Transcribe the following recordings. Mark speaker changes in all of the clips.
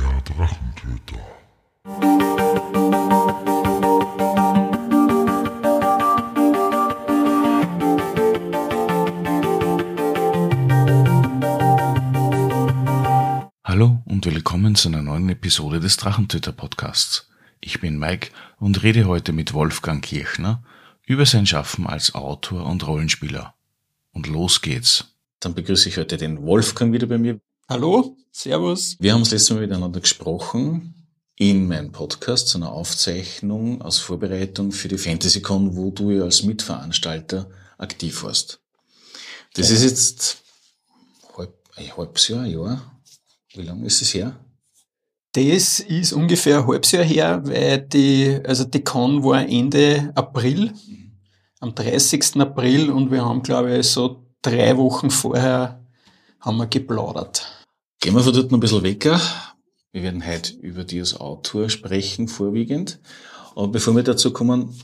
Speaker 1: Der Drachentöter.
Speaker 2: Hallo und willkommen zu einer neuen Episode des Drachentöter Podcasts. Ich bin Mike und rede heute mit Wolfgang Kirchner über sein Schaffen als Autor und Rollenspieler. Und los geht's. Dann begrüße ich heute den Wolfgang wieder bei mir.
Speaker 3: Hallo, Servus.
Speaker 2: Wir haben das letzte Mal miteinander gesprochen in meinem Podcast, zu einer Aufzeichnung aus Vorbereitung für die FantasyCon, wo du ja als Mitveranstalter aktiv warst. Das ja. ist jetzt halb, ein halbes Jahr, ein Jahr. Wie lange ist es her?
Speaker 3: Das ist ungefähr ein halbes Jahr her, weil die, also die Con war Ende April, am 30. April und wir haben, glaube ich, so drei Wochen vorher haben wir geplaudert.
Speaker 2: Gehen wir von dort noch ein bisschen weg. Wir werden heute über dich als Autor sprechen, vorwiegend. Aber bevor wir dazu kommen,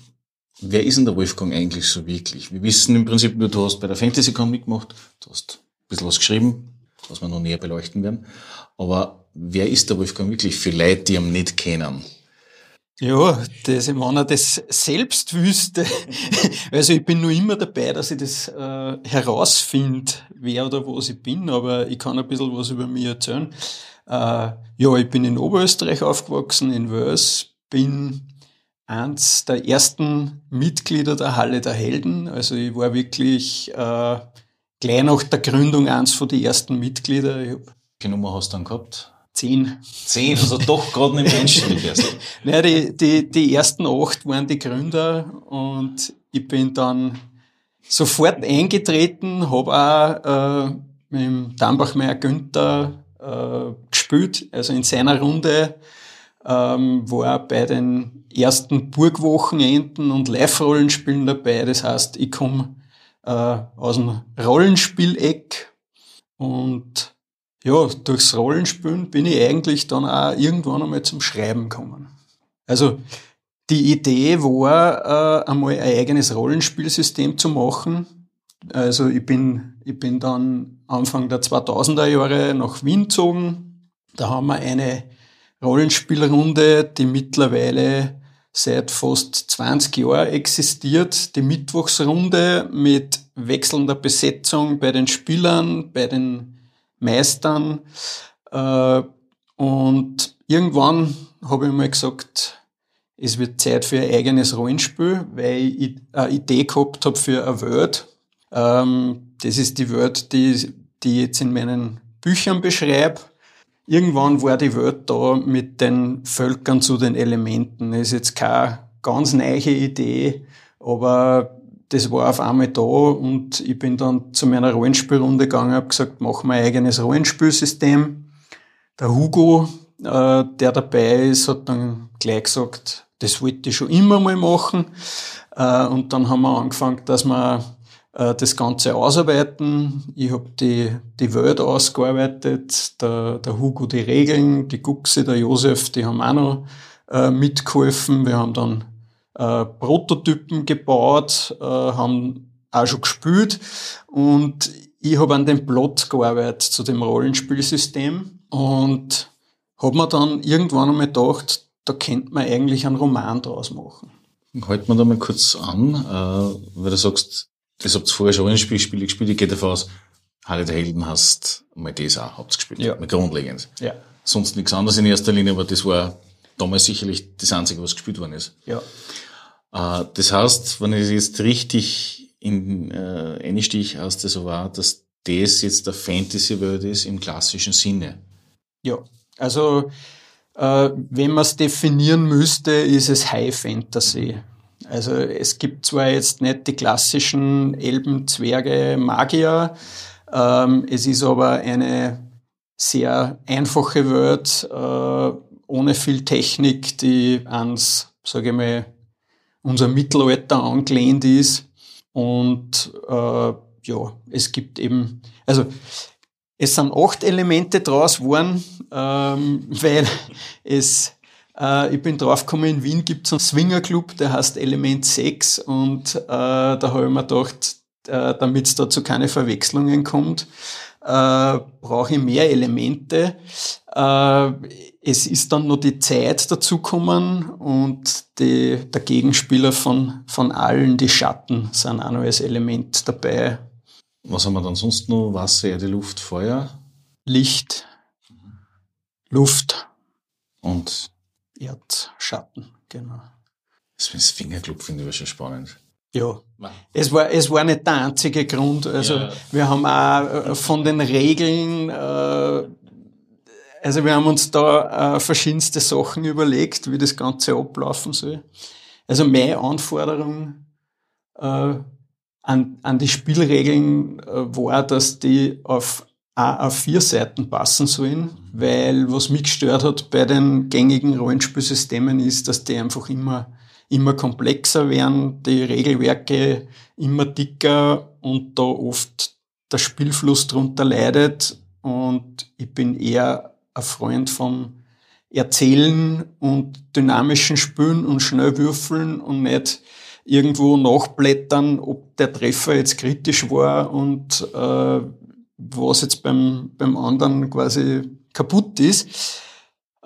Speaker 2: wer ist denn der Wolfgang eigentlich so wirklich? Wir wissen im Prinzip nur, du hast bei der FantasyCon mitgemacht, du hast ein bisschen was geschrieben, was wir noch näher beleuchten werden. Aber wer ist der Wolfgang wirklich für Leute, die ihn nicht kennen?
Speaker 3: Ja, das, wenn er das selbst wüsste. Also ich bin nur immer dabei, dass ich das äh, herausfinde, wer oder was ich bin, aber ich kann ein bisschen was über mich erzählen. Äh, ja, ich bin in Oberösterreich aufgewachsen, in Wels, bin eins der ersten Mitglieder der Halle der Helden. Also ich war wirklich äh, gleich nach der Gründung eins von den ersten Mitglieder.
Speaker 2: Welche Nummer hast du dann gehabt?
Speaker 3: Zehn.
Speaker 2: Zehn, also doch gerade nicht Menschen erst.
Speaker 3: naja, die, die, die ersten acht waren die Gründer und ich bin dann sofort eingetreten, habe auch äh, mit dem Dambachmeier Günther äh, gespielt, also in seiner Runde ähm, war bei den ersten Burgwochenenden und Live-Rollenspielen dabei. Das heißt, ich komme äh, aus dem Rollenspieleck und ja, durchs Rollenspielen bin ich eigentlich dann auch irgendwann einmal zum Schreiben gekommen. Also die Idee war, äh, einmal ein eigenes Rollenspielsystem zu machen. Also ich bin, ich bin dann Anfang der 2000er Jahre nach Wien gezogen. Da haben wir eine Rollenspielrunde, die mittlerweile seit fast 20 Jahren existiert. Die Mittwochsrunde mit wechselnder Besetzung bei den Spielern, bei den meistern. Äh, und irgendwann habe ich mal gesagt, es wird Zeit für ein eigenes Rollenspiel, weil ich eine Idee gehabt habe für eine Word. Ähm, das ist die Word, die, die ich jetzt in meinen Büchern beschreibe. Irgendwann war die Word da mit den Völkern zu den Elementen. Das ist jetzt keine ganz neue Idee, aber das war auf einmal da und ich bin dann zu meiner Rollenspielrunde gegangen, habe gesagt, machen wir ein eigenes Rollenspielsystem. Der Hugo, äh, der dabei ist, hat dann gleich gesagt, das wollte ich schon immer mal machen. Äh, und dann haben wir angefangen, dass wir äh, das Ganze ausarbeiten. Ich habe die, die Welt ausgearbeitet, der, der Hugo die Regeln, die Guxe, der Josef, die haben auch noch äh, mitgeholfen. Wir haben dann äh, Prototypen gebaut, äh, haben auch schon gespielt und ich habe an dem Plot gearbeitet zu dem Rollenspielsystem und habe mir dann irgendwann einmal gedacht, da könnte man eigentlich einen Roman draus machen.
Speaker 2: Halt man da mal kurz an, äh, weil du sagst, das habt ihr vorher schon Rollenspielspiele gespielt, ich gehe davon aus, Halle der Helden hast mal das auch habt gespielt. Ja. Mal grundlegend. Ja. Sonst nichts anderes in erster Linie, aber das war damals sicherlich das Einzige, was gespielt worden ist.
Speaker 3: Ja.
Speaker 2: Äh, das heißt, wenn ich jetzt richtig in äh, einstich das so war, dass das jetzt der Fantasy-Welt ist im klassischen Sinne.
Speaker 3: Ja, also äh, wenn man es definieren müsste, ist es High Fantasy. Also es gibt zwar jetzt nicht die klassischen Elben, Zwerge, Magier, ähm, es ist aber eine sehr einfache Welt, äh, ohne viel Technik, die ans, sage ich mal, unser Mittelalter angelehnt ist. Und äh, ja, es gibt eben, also es sind acht Elemente draus geworden, ähm, weil es, äh, ich bin draufgekommen, in Wien gibt es einen Swingerclub, der heißt Element 6 und äh, da habe ich mir gedacht, äh, damit es da zu keine Verwechslungen kommt, äh, brauche ich mehr Elemente. Äh, es ist dann noch die Zeit dazukommen und die, der Gegenspieler von, von allen, die Schatten, sind auch noch als Element dabei.
Speaker 2: Was haben wir dann sonst noch? Wasser, Erde, Luft, Feuer?
Speaker 3: Licht, Luft.
Speaker 2: Und?
Speaker 3: Erdschatten, genau.
Speaker 2: Das Fingerclub finde ich aber schon spannend.
Speaker 3: Ja, es war, es war nicht der einzige Grund. Also ja. wir haben auch äh, von den Regeln, äh, also wir haben uns da äh, verschiedenste Sachen überlegt, wie das Ganze ablaufen soll. Also meine Anforderung äh, an, an die Spielregeln äh, war, dass die auf auf vier Seiten passen sollen, weil was mich gestört hat bei den gängigen Rollenspielsystemen ist, dass die einfach immer immer komplexer werden, die Regelwerke immer dicker und da oft der Spielfluss drunter leidet. Und ich bin eher ein Freund vom Erzählen und dynamischen Spülen und schnell würfeln und nicht irgendwo nachblättern, ob der Treffer jetzt kritisch war und äh, was jetzt beim, beim anderen quasi kaputt ist.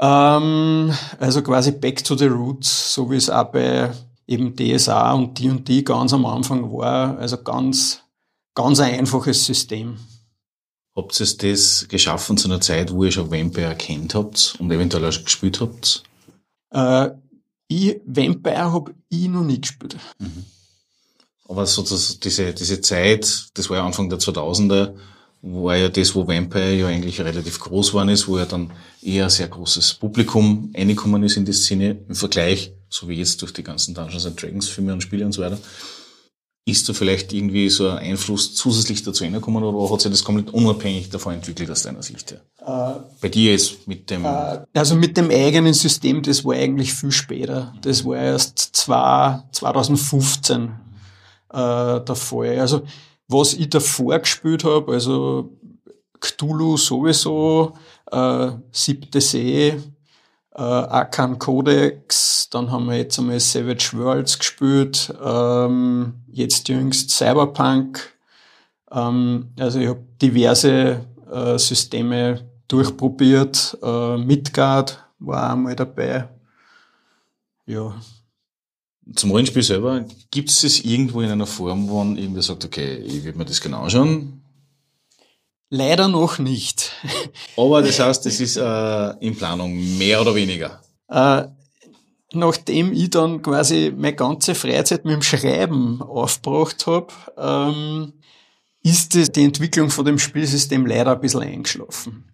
Speaker 3: Ähm, also quasi back to the roots, so wie es auch bei eben DSA und D&D ganz am Anfang war. Also ganz, ganz ein einfaches System.
Speaker 2: Habt ihr das geschaffen zu einer Zeit, wo ihr schon Vampire erkannt habt und eventuell auch schon gespielt habt?
Speaker 3: Äh, ich, Vampire habe ich noch nie gespielt.
Speaker 2: Mhm. Aber so das, diese, diese Zeit, das war ja Anfang der 2000er, war ja das, wo Vampire ja eigentlich relativ groß geworden ist, wo ja dann eher ein sehr großes Publikum reingekommen ist in die Szene im Vergleich, so wie jetzt durch die ganzen Dungeons and Dragons Filme und Spiele und so weiter. Ist da vielleicht irgendwie so ein Einfluss zusätzlich dazu reingekommen oder hat sich das komplett unabhängig davon entwickelt aus deiner Sicht her? Äh, Bei dir jetzt mit dem... Äh,
Speaker 3: also mit dem eigenen System, das war eigentlich viel später. Das war erst zwei, 2015 äh, der Fall. Also was ich davor gespielt habe, also Cthulhu sowieso, äh, Siebte See, äh, Arkan Codex, dann haben wir jetzt einmal Savage Worlds gespielt, ähm, jetzt jüngst Cyberpunk. Ähm, also ich habe diverse äh, Systeme durchprobiert. Äh, Midgard war einmal dabei. Ja,
Speaker 2: zum Rollenspiel selber, gibt es es irgendwo in einer Form, wo man irgendwie sagt, okay, ich will mir das genau anschauen?
Speaker 3: Leider noch nicht.
Speaker 2: Aber das heißt, das ist äh, in Planung, mehr oder weniger?
Speaker 3: Äh, nachdem ich dann quasi meine ganze Freizeit mit dem Schreiben aufgebracht habe, ähm, ist das, die Entwicklung von dem Spielsystem leider ein bisschen eingeschlafen.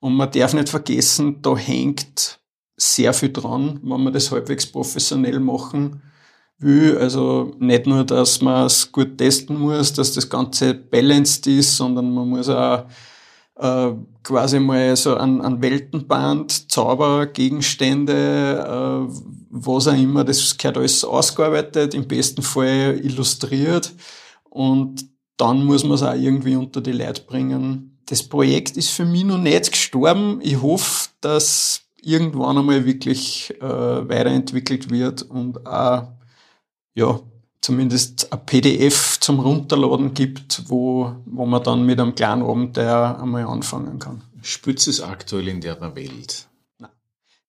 Speaker 3: Und man darf nicht vergessen, da hängt sehr viel dran, wenn wir das halbwegs professionell machen will. Also nicht nur, dass man es gut testen muss, dass das Ganze balanced ist, sondern man muss auch äh, quasi mal so an, an Weltenband, Zaubergegenstände, äh, was auch immer, das gehört alles ausgearbeitet, im besten Fall illustriert und dann muss man es auch irgendwie unter die Leute bringen. Das Projekt ist für mich noch nicht gestorben. Ich hoffe, dass irgendwann einmal wirklich äh, weiterentwickelt wird und auch ja, zumindest ein PDF zum Runterladen gibt, wo, wo man dann mit einem kleinen Abenteuer einmal anfangen kann.
Speaker 2: Spürt es aktuell in der Welt?
Speaker 3: Nein.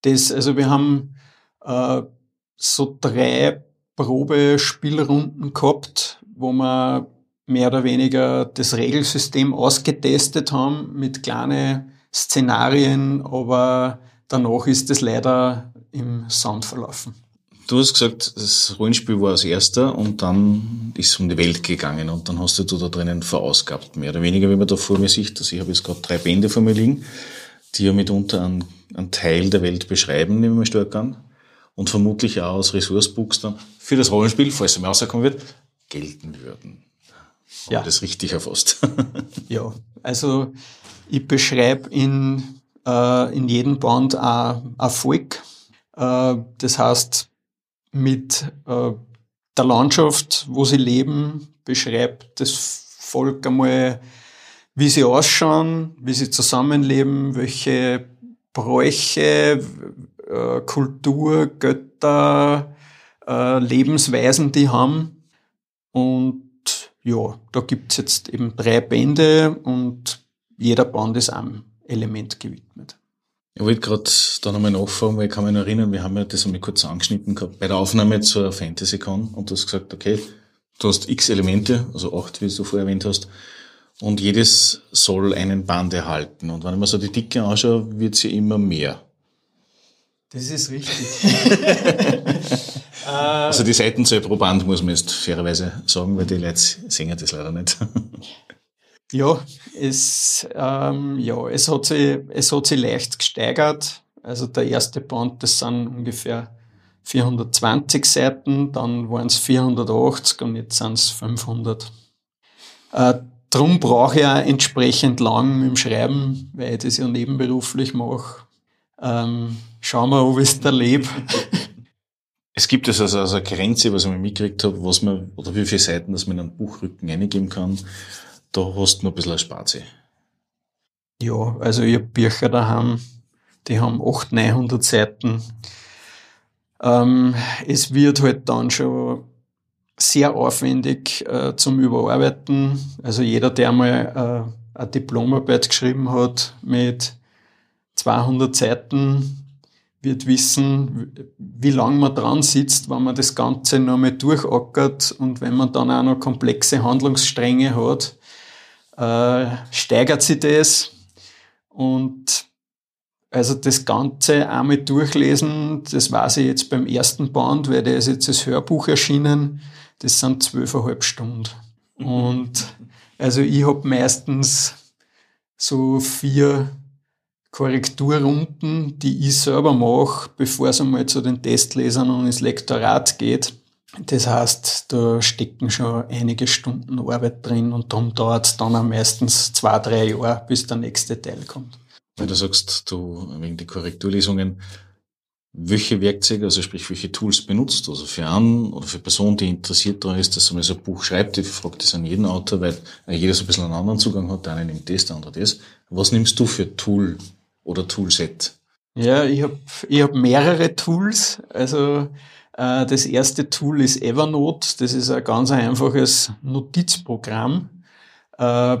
Speaker 3: Das, also wir haben äh, so drei Probespielrunden gehabt, wo wir mehr oder weniger das Regelsystem ausgetestet haben mit kleinen Szenarien, aber danach ist es leider im Sand verlaufen.
Speaker 2: Du hast gesagt, das Rollenspiel war als erster und dann ist es um die Welt gegangen und dann hast du da drinnen verausgabt, mehr oder weniger, wie man da vor mir sieht. Also ich habe jetzt gerade drei Bände vor mir liegen, die ja mitunter einen, einen Teil der Welt beschreiben, nehmen wir stark an. Und vermutlich auch als Resourcebooks dann für das Rollenspiel, falls es mal rauskommen wird, gelten würden. Habe ja. das richtig erfasst?
Speaker 3: ja, also ich beschreibe in, äh, in jedem Band ein Volk. Äh, das heißt, mit äh, der Landschaft, wo sie leben, beschreibt das Volk einmal, wie sie ausschauen, wie sie zusammenleben, welche Bräuche, äh, Kultur, Götter, äh, Lebensweisen die haben. Und ja, da gibt's jetzt eben drei Bände und jeder Band ist einem Element gewidmet.
Speaker 2: Ich wollte gerade da nochmal nachfragen, weil ich kann mich noch erinnern, wir haben ja das einmal kurz angeschnitten gehabt, bei der Aufnahme zur FantasyCon und du hast gesagt, okay, du hast x Elemente, also acht, wie du vorher erwähnt hast, und jedes soll einen Band erhalten. Und wenn ich mir so die Dicke anschaue, wird sie immer mehr.
Speaker 3: Das ist richtig.
Speaker 2: also die Seitenzahl pro Band muss man jetzt fairerweise sagen, weil die Leute sehen das leider nicht.
Speaker 3: Ja, es, ähm, ja, es hat sich, es hat sich leicht gesteigert. Also der erste Band, das sind ungefähr 420 Seiten, dann waren es 480 und jetzt sind es 500. Äh, drum brauche ich auch entsprechend lang dem Schreiben, weil ich das ja nebenberuflich mache. Ähm, schauen wir, ob ich es erlebe.
Speaker 2: Es gibt es also, also eine Grenze, was ich mal mitgekriegt habe, was man, oder wie viele Seiten, dass man in einen Buchrücken eingeben kann. Da hast du noch ein bisschen Spazi.
Speaker 3: Ja, also ich habe Bücher daheim, die haben 800, 900 Seiten. Ähm, es wird halt dann schon sehr aufwendig äh, zum Überarbeiten. Also jeder, der mal äh, eine Diplomarbeit geschrieben hat mit 200 Seiten, wird wissen, wie lange man dran sitzt, wenn man das Ganze noch mal durchackert und wenn man dann auch noch komplexe Handlungsstränge hat, äh, steigert sich das. Und also das Ganze einmal durchlesen, das weiß ich jetzt beim ersten Band, weil der ist jetzt als Hörbuch erschienen, das sind zwölfeinhalb Stunden. Mhm. Und also ich habe meistens so vier Korrekturrunden, die ich selber mache, bevor es einmal zu den Testlesern und ins Lektorat geht. Das heißt, da stecken schon einige Stunden Arbeit drin und darum dauert es dann auch meistens zwei, drei Jahre, bis der nächste Teil kommt.
Speaker 2: Weil du sagst, du wegen die Korrekturlesungen, welche Werkzeuge, also sprich, welche Tools benutzt, also für einen oder für Personen, die interessiert daran ist, dass man so ein Buch schreibt, ich frage das an jeden Autor, weil jeder so ein bisschen einen anderen Zugang hat, der eine nimmt das, der andere das. Was nimmst du für Tool oder Toolset?
Speaker 3: Ja, ich habe ich hab mehrere Tools. Also das erste Tool ist Evernote. Das ist ein ganz einfaches Notizprogramm. Äh,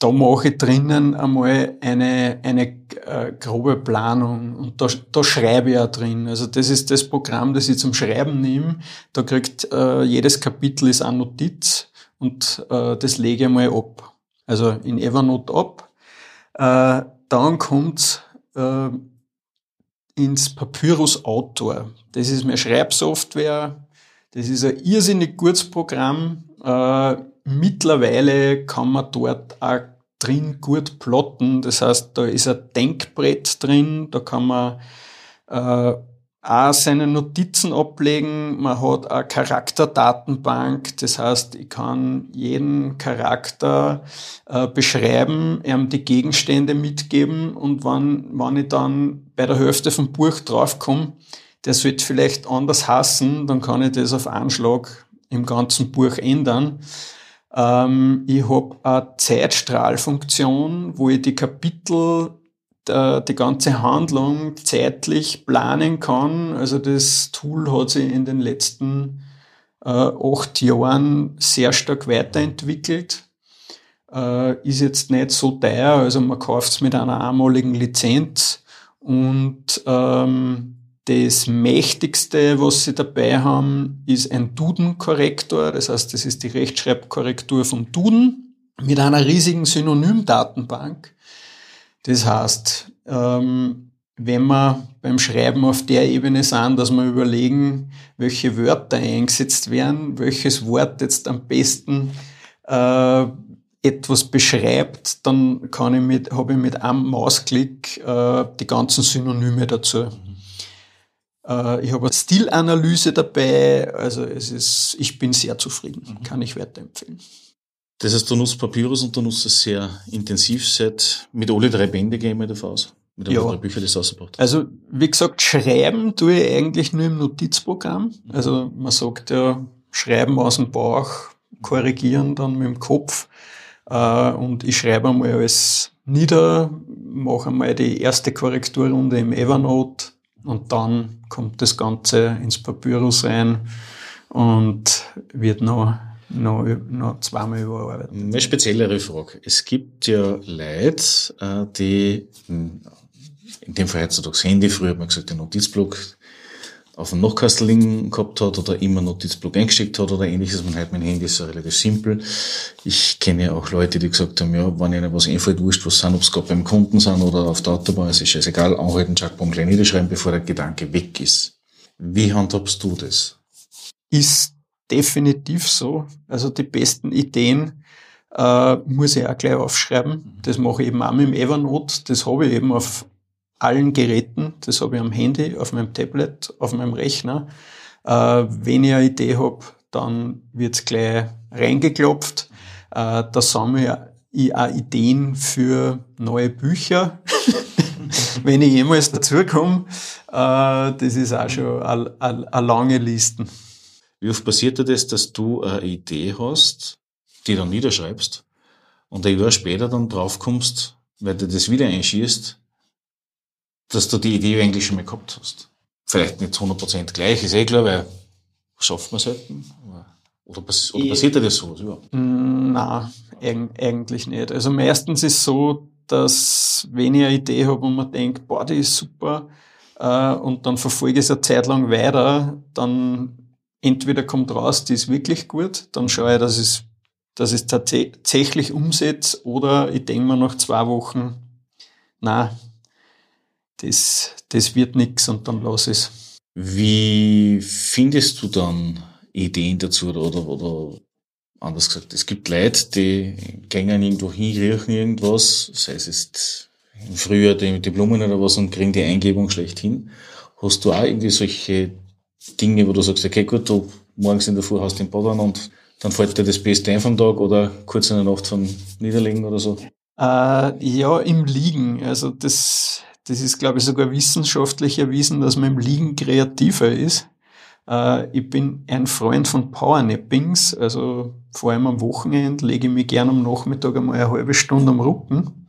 Speaker 3: da mache ich drinnen einmal eine, eine äh, grobe Planung und da, da schreibe ich auch drin. Also das ist das Programm, das ich zum Schreiben nehme. Da kriegt äh, jedes Kapitel ist eine Notiz und äh, das lege ich mal ab. Also in Evernote ab. Äh, dann kommt äh, ins Papyrus Autor. Das ist meine Schreibsoftware. Das ist ein irrsinnig gutes Programm. Äh, mittlerweile kann man dort auch drin gut plotten. Das heißt, da ist ein Denkbrett drin, da kann man äh, auch seine Notizen ablegen. Man hat eine Charakterdatenbank, das heißt, ich kann jeden Charakter äh, beschreiben, ihm die Gegenstände mitgeben und wann, wann ich dann bei der Hälfte vom Buch draufkomme, der sollte vielleicht anders hassen, dann kann ich das auf Anschlag im ganzen Buch ändern. Ähm, ich habe eine Zeitstrahlfunktion, wo ich die Kapitel äh, die ganze Handlung zeitlich planen kann. Also das Tool hat sich in den letzten äh, acht Jahren sehr stark weiterentwickelt. Äh, ist jetzt nicht so teuer, also man kauft es mit einer einmaligen Lizenz und ähm, das mächtigste, was sie dabei haben, ist ein Duden-Korrektor. Das heißt, das ist die Rechtschreibkorrektur vom Duden mit einer riesigen Synonymdatenbank. Das heißt, ähm, wenn wir beim Schreiben auf der Ebene sind, dass wir überlegen, welche Wörter eingesetzt werden, welches Wort jetzt am besten äh, etwas beschreibt, dann kann ich mit, habe ich mit einem Mausklick äh, die ganzen Synonyme dazu. Äh, ich habe eine Stilanalyse dabei, also es ist, ich bin sehr zufrieden, mhm. kann ich weiterempfehlen.
Speaker 2: Das heißt, du nutzt Papyrus und du nutzt es sehr intensiv seit, mit alle drei Bände gehen wir davon aus. Mit
Speaker 3: alle ja. drei Bücher, die du rausgebracht hast. Also, wie gesagt, schreiben tue ich eigentlich nur im Notizprogramm. Mhm. Also, man sagt ja, schreiben aus dem Bauch, korrigieren dann mit dem Kopf. Äh, und ich schreibe einmal alles nieder, mache einmal die erste Korrekturrunde im Evernote und dann kommt das Ganze ins Papyrus rein und wird noch noch, noch zweimal überarbeitet.
Speaker 2: Eine speziellere Frage. Es gibt ja Leute, äh, die, hm, in dem Fall heutzutage das Handy, früher hat man gesagt, den Notizblock auf dem Nachkastel liegen gehabt hat oder immer Notizblock eingesteckt hat oder ähnliches. Man halt mein Handy ist ja relativ simpel. Ich kenne ja auch Leute, die gesagt haben, ja, wenn ihnen was einfällt, wurscht was sind, ob es gerade beim Kunden sind oder auf der Autobahn, es ist scheißegal, anhalten, Jackbaum klein niederschreiben, bevor der Gedanke weg ist. Wie handhabst du das?
Speaker 3: Ist definitiv so. Also die besten Ideen äh, muss ich auch gleich aufschreiben. Das mache ich eben auch mit dem Evernote. Das habe ich eben auf allen Geräten. Das habe ich am Handy, auf meinem Tablet, auf meinem Rechner. Äh, wenn ich eine Idee habe, dann wird's gleich reingeklopft. Äh, da sammle ich auch Ideen für neue Bücher. wenn ich jemals dazukomme, äh, das ist auch schon eine lange Liste.
Speaker 2: Wie oft passiert dir das, dass du eine Idee hast, die dann niederschreibst und ein Jahr später dann draufkommst, weil du das wieder einschießt, dass du die Idee eigentlich schon mal gehabt hast. Vielleicht nicht 100% gleich, ist eh klar, weil schafft man selten. Oder, pass oder passiert dir das so?
Speaker 3: überhaupt? Mm, nein, eigentlich nicht. Also meistens ist es so, dass wenn ich eine Idee habe und man denkt, boah, die ist super, äh, und dann verfolge ich es eine Zeit lang weiter, dann entweder kommt raus, die ist wirklich gut, dann schaue ich, dass ich es dass ich es tatsächlich umsetze, oder ich denke mir nach zwei Wochen, na, das, das wird nix und dann lass es.
Speaker 2: Wie findest du dann Ideen dazu oder, oder anders gesagt, es gibt Leute, die gehen irgendwo hin, riechen irgendwas, sei es jetzt im Frühjahr die, die Blumen oder was und kriegen die Eingebung schlecht hin. Hast du auch irgendwie solche Dinge, wo du sagst, okay, gut, du morgens in der Früh hast den Bad an und dann fällt dir das Beste ein vom Tag oder kurz in der Nacht vom Niederlegen oder so?
Speaker 3: Äh, ja, im Liegen. Also das das ist, glaube ich, sogar wissenschaftlich erwiesen, dass man im Liegen kreativer ist. Äh, ich bin ein Freund von Powernappings, also vor allem am Wochenende lege ich mich gerne am Nachmittag einmal eine halbe Stunde am Rücken.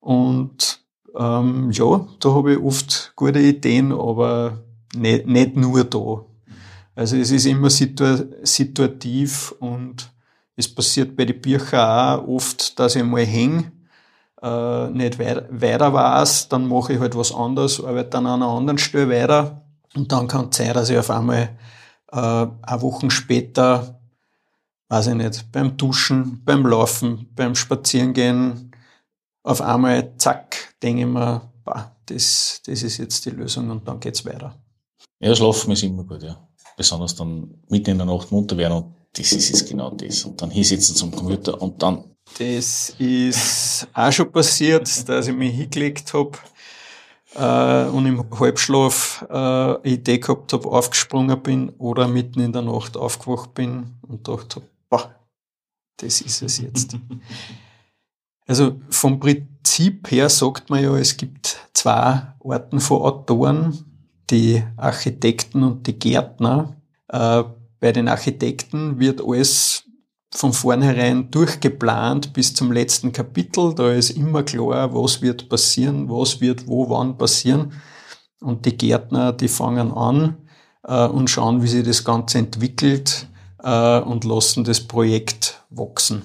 Speaker 3: Und ähm, ja, da habe ich oft gute Ideen, aber nicht, nicht nur da. Also es ist immer situa situativ und es passiert bei den Büchern auch oft, dass ich mal hänge äh, nicht weiter, weiter weiß, dann mache ich halt was anderes, arbeite dann an einer anderen Stelle weiter und dann kann es sein, dass ich auf einmal äh, eine Woche später, weiß ich nicht, beim Duschen, beim Laufen, beim Spazierengehen, auf einmal, zack, denke ich mir, bah, das, das ist jetzt die Lösung und dann geht's weiter.
Speaker 2: Ja, Schlafen ist immer gut, ja. Besonders dann mitten in der Nacht munter werden und das ist jetzt genau das. Und dann hinsitzen zum Computer und dann
Speaker 3: das ist auch schon passiert, dass ich mich hingelegt habe äh, und im Halbschlaf äh, eine Idee gehabt habe, aufgesprungen bin oder mitten in der Nacht aufgewacht bin und gedacht habe, boah, das ist es jetzt. also vom Prinzip her sagt man ja, es gibt zwei Arten von Autoren, die Architekten und die Gärtner. Äh, bei den Architekten wird alles von vornherein durchgeplant bis zum letzten Kapitel. Da ist immer klar, was wird passieren, was wird wo wann passieren. Und die Gärtner, die fangen an äh, und schauen, wie sich das Ganze entwickelt äh, und lassen das Projekt wachsen.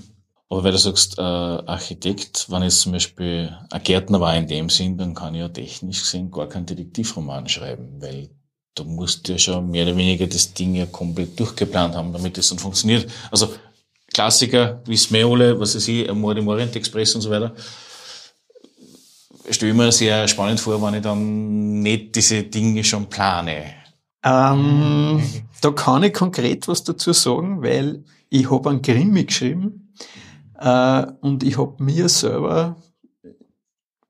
Speaker 2: Aber weil du sagst, äh, Architekt, wenn ich zum Beispiel ein Gärtner war in dem Sinn, dann kann ich ja technisch gesehen gar keinen Detektivroman schreiben, weil du musst ja schon mehr oder weniger das Ding ja komplett durchgeplant haben, damit es dann funktioniert. Also Klassiker, wie Smeole, was weiß ich, Mord im Orient Express und so weiter. Stelle ich mir sehr spannend vor, wenn ich dann nicht diese Dinge schon plane.
Speaker 3: Ähm, da kann ich konkret was dazu sagen, weil ich habe einen Krimi geschrieben äh, und ich habe mir selber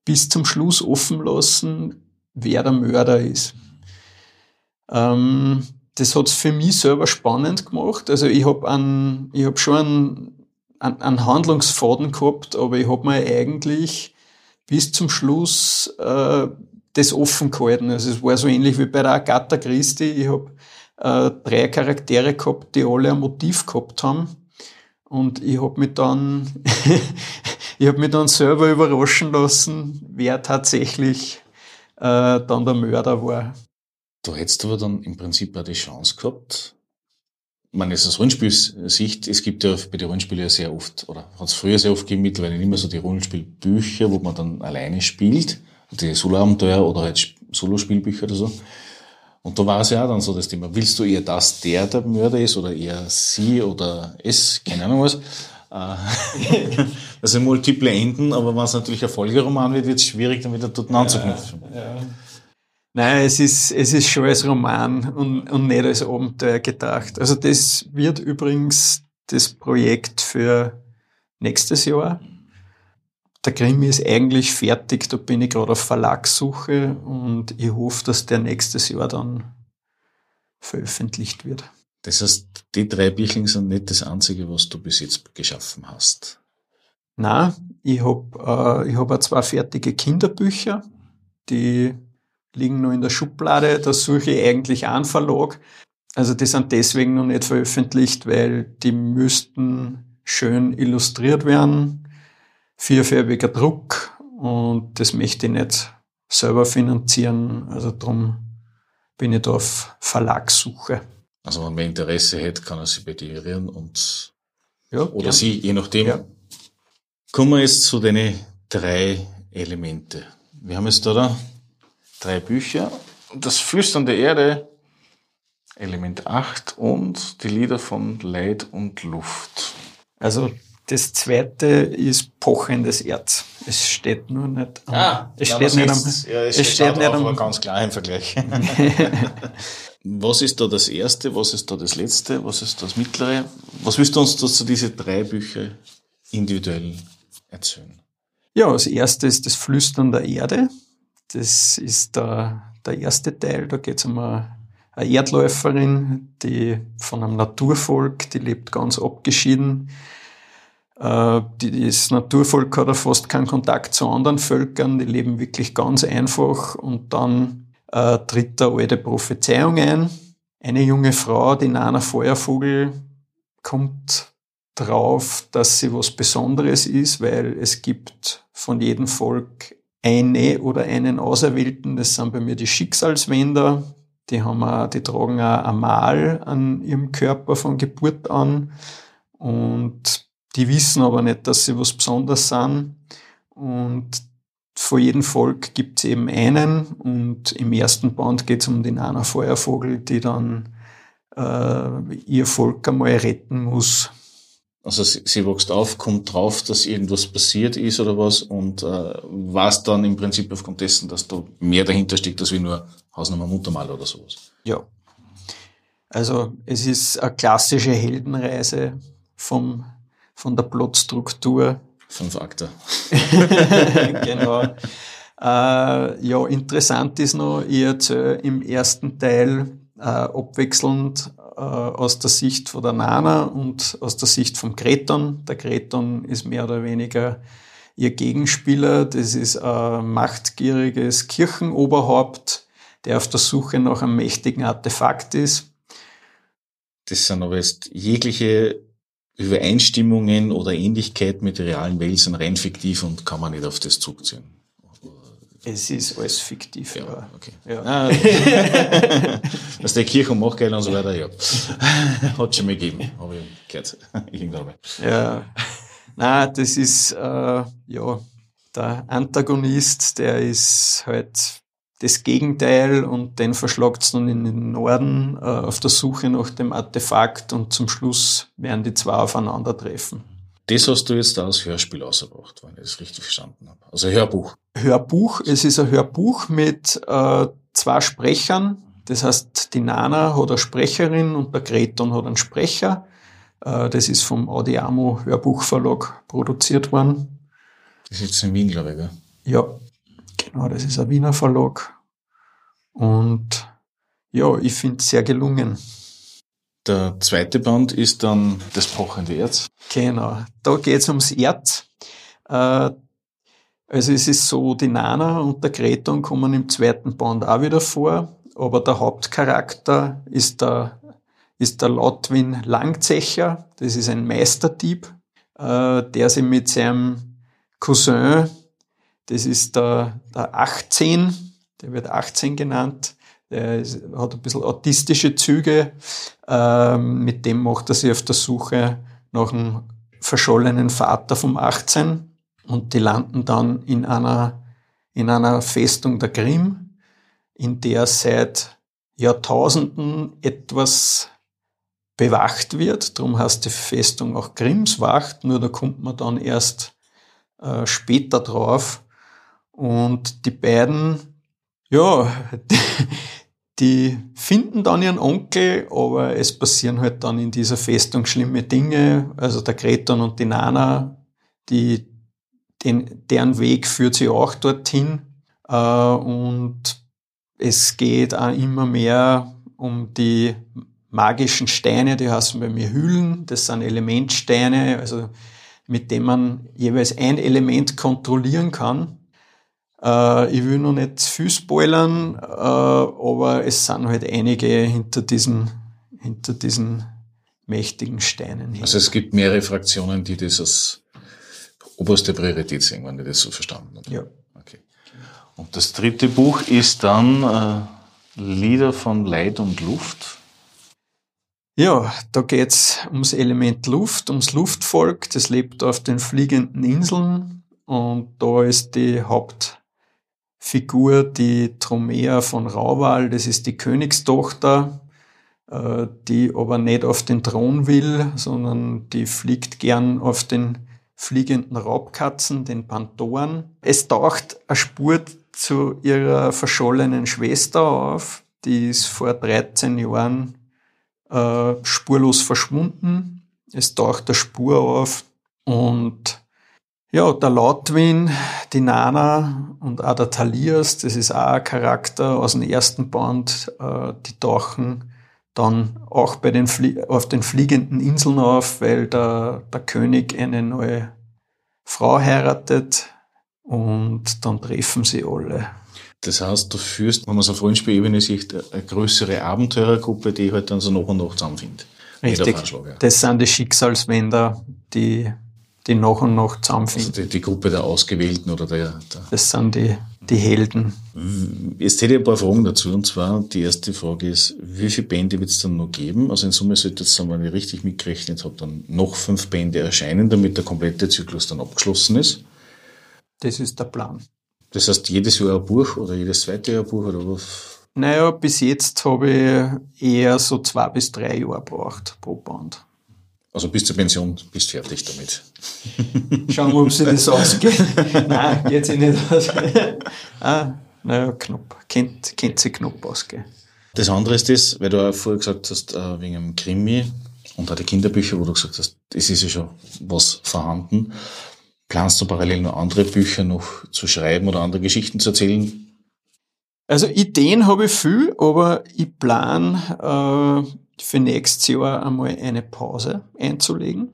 Speaker 3: bis zum Schluss offen lassen, wer der Mörder ist. Ähm, das hat's für mich selber spannend gemacht. Also ich habe hab schon einen, einen, einen Handlungsfaden gehabt, aber ich habe mir eigentlich bis zum Schluss äh, das offen gehalten. Also es war so ähnlich wie bei der Agatha Christie. Ich habe äh, drei Charaktere gehabt, die alle ein Motiv gehabt haben. Und ich habe mich dann, ich habe mich dann selber überraschen lassen, wer tatsächlich äh, dann der Mörder war.
Speaker 2: Du hättest aber dann im Prinzip auch die Chance gehabt, man ist aus Rollenspielsicht, es gibt ja bei den Rollenspielen sehr oft, oder hat es früher sehr oft gegeben, mittlerweile nicht mehr so die Rollenspielbücher, wo man dann alleine spielt, die Solo-Abenteuer oder halt Solo-Spielbücher oder so. Und da war es ja auch dann so das Thema, willst du eher, dass der der Mörder ist oder eher sie oder es, keine Ahnung was. Äh, das sind multiple Enden, aber wenn es natürlich ein Folgeroman wird, wird es schwierig, dann wieder dort anzuknüpfen. Ja, ja.
Speaker 3: Nein, es ist, es ist schon als Roman und, und nicht als Abenteuer gedacht. Also das wird übrigens das Projekt für nächstes Jahr. Der Krimi ist eigentlich fertig, da bin ich gerade auf Verlagssuche und ich hoffe, dass der nächstes Jahr dann veröffentlicht wird.
Speaker 2: Das heißt, die drei Büchlein sind nicht das einzige, was du bis jetzt geschaffen hast.
Speaker 3: Na, ich habe äh, ich hab auch zwei fertige Kinderbücher, die liegen noch in der Schublade. Da suche ich eigentlich einen Verlag. Also die sind deswegen noch nicht veröffentlicht, weil die müssten schön illustriert werden, vierfärbiger Druck und das möchte ich nicht selber finanzieren. Also darum bin ich da auf Verlagssuche.
Speaker 2: Also wenn man Interesse hat, kann er sich bei dir irren und ja, oder gern. sie, je nachdem. Ja. Kommen wir jetzt zu den drei Elemente. Wir haben jetzt da, da drei Bücher. Das Flüstern der Erde, Element 8 und die Lieder von Leid und Luft.
Speaker 3: Also das zweite ist pochendes Erz. Es steht nur nicht
Speaker 2: am, ah, es steht nicht am, ja, es, es steht nicht am, ganz klar im Vergleich. was ist da das erste? Was ist da das letzte? Was ist das mittlere? Was willst du uns zu diese drei Bücher individuell erzählen?
Speaker 3: Ja, das erste ist das Flüstern der Erde. Das ist der, der erste Teil. Da geht es um eine, eine Erdläuferin, die von einem Naturvolk, die lebt ganz abgeschieden. Äh, das Naturvolk hat fast keinen Kontakt zu anderen Völkern, die leben wirklich ganz einfach. Und dann äh, tritt da alte Prophezeiung ein. Eine junge Frau, die Nana Feuervogel, kommt drauf, dass sie was Besonderes ist, weil es gibt von jedem Volk eine oder einen Auserwählten, das sind bei mir die Schicksalswender, die haben auch, die tragen auch ein Mal an ihrem Körper von Geburt an. Und die wissen aber nicht, dass sie was Besonderes sind und vor jedem Volk gibt es eben einen und im ersten Band geht es um den Nana Feuervogel, die dann äh, ihr Volk einmal retten muss
Speaker 2: also sie, sie wächst auf, kommt drauf, dass irgendwas passiert ist oder was und äh, weiß dann im Prinzip aufgrund dessen, dass da mehr dahinter steckt, als wie nur Hausnummer Muttermal oder sowas.
Speaker 3: Ja. Also es ist eine klassische Heldenreise vom, von der Plotstruktur.
Speaker 2: Fünf Akte.
Speaker 3: genau. Äh, ja, interessant ist noch, ich erzähle im ersten Teil äh, abwechselnd äh, aus der Sicht von der Nana und aus der Sicht vom Kreton. Der Kreton ist mehr oder weniger ihr Gegenspieler. Das ist ein machtgieriges Kirchenoberhaupt, der auf der Suche nach einem mächtigen Artefakt ist.
Speaker 2: Das sind aber jetzt jegliche Übereinstimmungen oder Ähnlichkeit mit realen Welt sind rein fiktiv und kann man nicht auf das zurückziehen.
Speaker 3: Es ist alles fiktiv, ja. ja.
Speaker 2: Okay. Ja. Ah, okay. Dass der Kirche macht geil und so weiter, ja. Hat schon mal gegeben, habe ich gehört. Irgendwann.
Speaker 3: Ja. Nein, das ist, äh, ja, der Antagonist, der ist halt das Gegenteil und den verschlagt es dann in den Norden äh, auf der Suche nach dem Artefakt und zum Schluss werden die zwei aufeinandertreffen.
Speaker 2: Das hast du jetzt als Hörspiel ausgebracht, wenn ich das richtig verstanden habe. Also Hörbuch.
Speaker 3: Hörbuch. Es ist ein Hörbuch mit äh, zwei Sprechern. Das heißt, die Nana hat eine Sprecherin und der Greton hat einen Sprecher. Äh, das ist vom Audiamo Hörbuchverlag produziert worden.
Speaker 2: Das ist jetzt in Wien, glaube ich, gell?
Speaker 3: Ja, genau. Das ist ein Wiener Verlag. Und ja, ich finde es sehr gelungen.
Speaker 2: Der zweite Band ist dann das pochende Erz.
Speaker 3: Genau, da geht's ums Erz. Äh, also es ist so, die Nana und der Kreton kommen im zweiten Band auch wieder vor, aber der Hauptcharakter ist der, ist der Lautwin Langzecher. Das ist ein Meisterdieb, äh, der sich mit seinem Cousin, das ist der, der 18, der wird 18 genannt, der ist, hat ein bisschen autistische Züge. Ähm, mit dem macht er sich auf der Suche nach einem verschollenen Vater vom 18 und die landen dann in einer, in einer Festung der Krim, in der seit Jahrtausenden etwas bewacht wird. Darum heißt die Festung auch Grimswacht, nur da kommt man dann erst äh, später drauf. Und die beiden, ja, die, die finden dann ihren Onkel, aber es passieren halt dann in dieser Festung schlimme Dinge. Also der Greton und die Nana, die, den, deren Weg führt sie auch dorthin. Äh, und es geht auch immer mehr um die magischen Steine, die heißen bei mir Hüllen. Das sind Elementsteine, also mit denen man jeweils ein Element kontrollieren kann. Äh, ich will noch nicht viel spoilern, äh, aber es sind halt einige hinter diesen, hinter diesen mächtigen Steinen.
Speaker 2: Also es gibt mehrere Fraktionen, die das als oberste Priorität sehen, wenn ich das so verstanden habe.
Speaker 3: Ja.
Speaker 2: Okay. Und das dritte Buch ist dann äh, Lieder von Leid und Luft.
Speaker 3: Ja, da geht's ums Element Luft, ums Luftvolk. Das lebt auf den fliegenden Inseln und da ist die Hauptfigur die Tromea von Rauwal. Das ist die Königstochter, äh, die aber nicht auf den Thron will, sondern die fliegt gern auf den fliegenden Raubkatzen, den Pantoren. Es taucht eine Spur zu ihrer verschollenen Schwester auf. Die ist vor 13 Jahren äh, spurlos verschwunden. Es taucht eine Spur auf und ja, der Lautwin, die Nana und auch der Talias, das ist auch ein Charakter aus dem ersten Band, äh, die tauchen dann auch bei den Flie auf den fliegenden Inseln auf, weil der, der König eine neue Frau heiratet und dann treffen sie alle.
Speaker 2: Das heißt, du führst, wenn man es auf Rollenspielebene sieht, eine größere Abenteurergruppe, die halt dann so nach und nach zusammenfindet.
Speaker 3: Richtig. Das sind die Schicksalswender, die, die nach und nach zusammenfinden.
Speaker 2: Also die, die Gruppe der Ausgewählten oder der, der
Speaker 3: Das sind die, die Helden.
Speaker 2: Jetzt hätte ich ein paar Fragen dazu. Und zwar, die erste Frage ist, wie viele Bände wird es dann noch geben? Also in Summe sollte jetzt, wenn ich richtig mitgerechnet habe, dann noch fünf Bände erscheinen, damit der komplette Zyklus dann abgeschlossen ist.
Speaker 3: Das ist der Plan.
Speaker 2: Das heißt, jedes Jahr ein Buch oder jedes zweite Jahr ein Buch oder was?
Speaker 3: Naja, bis jetzt habe ich eher so zwei bis drei Jahre braucht pro Band.
Speaker 2: Also bis zur Pension bist du fertig damit.
Speaker 3: Schauen wir, ob sie das ausgeht. Nein, geht sich nicht aus. ah, naja, knapp. Kennt, kennt sich knapp ausgehen.
Speaker 2: Das andere ist das, weil du auch vorher gesagt hast, äh, wegen dem Krimi und auch die Kinderbücher, wo du gesagt hast, es ist ja schon was vorhanden. Planst du parallel noch andere Bücher noch zu schreiben oder andere Geschichten zu erzählen?
Speaker 3: Also Ideen habe ich viel, aber ich plan äh, für nächstes Jahr einmal eine Pause einzulegen.